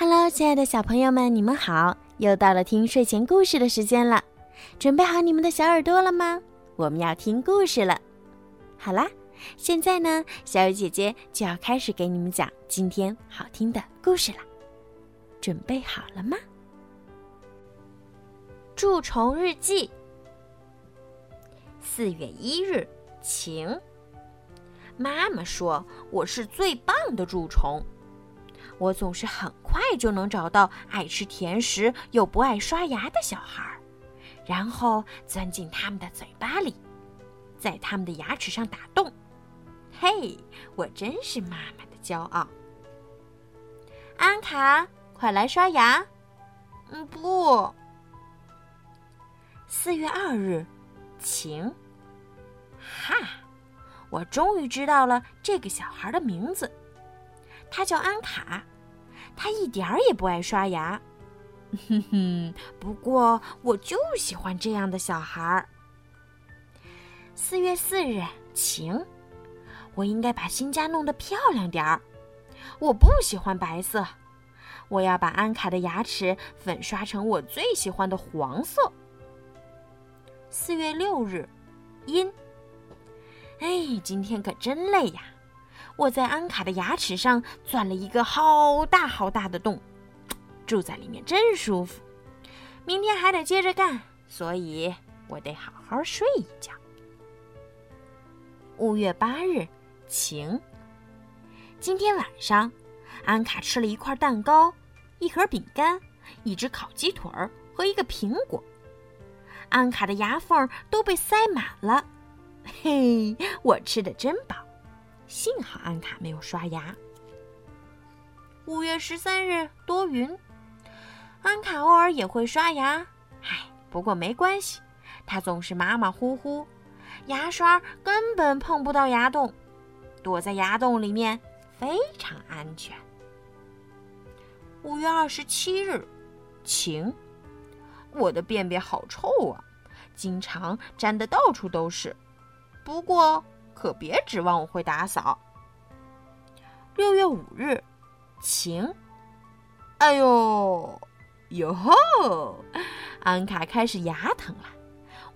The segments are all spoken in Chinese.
Hello，亲爱的小朋友们，你们好！又到了听睡前故事的时间了，准备好你们的小耳朵了吗？我们要听故事了。好啦，现在呢，小雨姐姐就要开始给你们讲今天好听的故事了。准备好了吗？蛀虫日记。四月一日，晴。妈妈说我是最棒的蛀虫。我总是很快就能找到爱吃甜食又不爱刷牙的小孩，然后钻进他们的嘴巴里，在他们的牙齿上打洞。嘿，我真是妈妈的骄傲。安卡，快来刷牙。嗯，不。四月二日，晴。哈，我终于知道了这个小孩的名字。他叫安卡，他一点儿也不爱刷牙，哼哼。不过我就喜欢这样的小孩儿。四月四日，晴，我应该把新家弄得漂亮点儿。我不喜欢白色，我要把安卡的牙齿粉刷成我最喜欢的黄色。四月六日，阴。哎，今天可真累呀。我在安卡的牙齿上钻了一个好大好大的洞，住在里面真舒服。明天还得接着干，所以我得好好睡一觉。五月八日，晴。今天晚上，安卡吃了一块蛋糕、一盒饼干、一只烤鸡腿儿和一个苹果。安卡的牙缝都被塞满了，嘿，我吃的真饱。幸好安卡没有刷牙。五月十三日多云，安卡偶尔也会刷牙，唉，不过没关系，他总是马马虎虎，牙刷根本碰不到牙洞，躲在牙洞里面非常安全。五月二十七日，晴，我的便便好臭啊，经常粘得到处都是，不过。可别指望我会打扫。六月五日，晴。哎呦，哟吼！安卡开始牙疼了。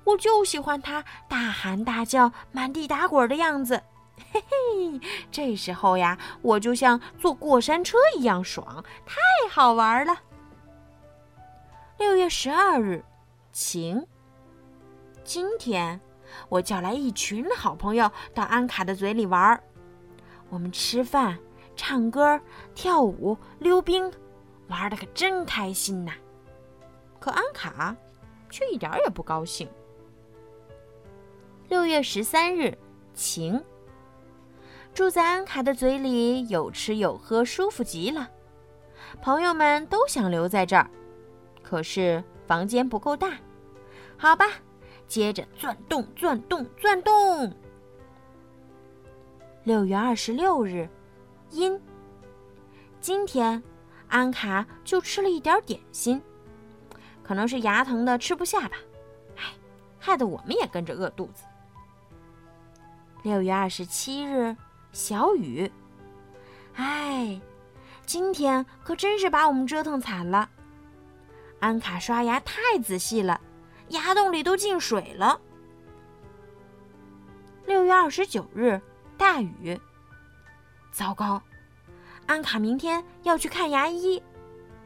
我就喜欢他大喊大叫、满地打滚的样子。嘿嘿，这时候呀，我就像坐过山车一样爽，太好玩了。六月十二日，晴。今天。我叫来一群好朋友到安卡的嘴里玩儿，我们吃饭、唱歌、跳舞、溜冰，玩的可真开心呐。可安卡却一点也不高兴。六月十三日，晴。住在安卡的嘴里，有吃有喝，舒服极了。朋友们都想留在这儿，可是房间不够大。好吧。接着钻洞，钻洞，钻洞。六月二十六日，阴。今天，安卡就吃了一点点心，可能是牙疼的吃不下吧。哎，害得我们也跟着饿肚子。六月二十七日，小雨。唉，今天可真是把我们折腾惨了。安卡刷牙太仔细了。牙洞里都进水了。六月二十九日，大雨。糟糕，安卡明天要去看牙医。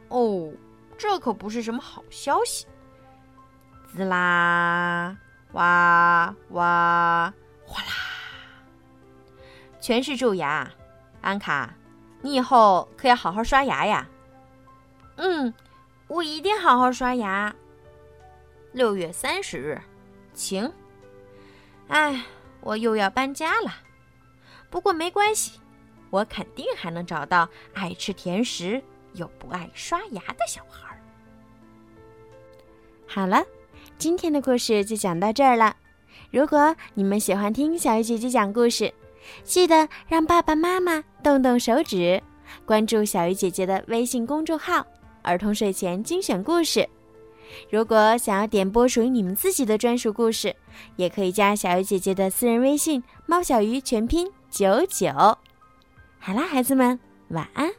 哦，这可不是什么好消息。滋啦，哇哇，哗啦，全是蛀牙。安卡，你以后可要好好刷牙呀。嗯，我一定好好刷牙。六月三十日，晴。哎，我又要搬家了。不过没关系，我肯定还能找到爱吃甜食又不爱刷牙的小孩儿。好了，今天的故事就讲到这儿了。如果你们喜欢听小鱼姐姐讲故事，记得让爸爸妈妈动动手指，关注小鱼姐姐的微信公众号“儿童睡前精选故事”。如果想要点播属于你们自己的专属故事，也可以加小鱼姐姐的私人微信“猫小鱼”全拼九九。好啦，孩子们，晚安。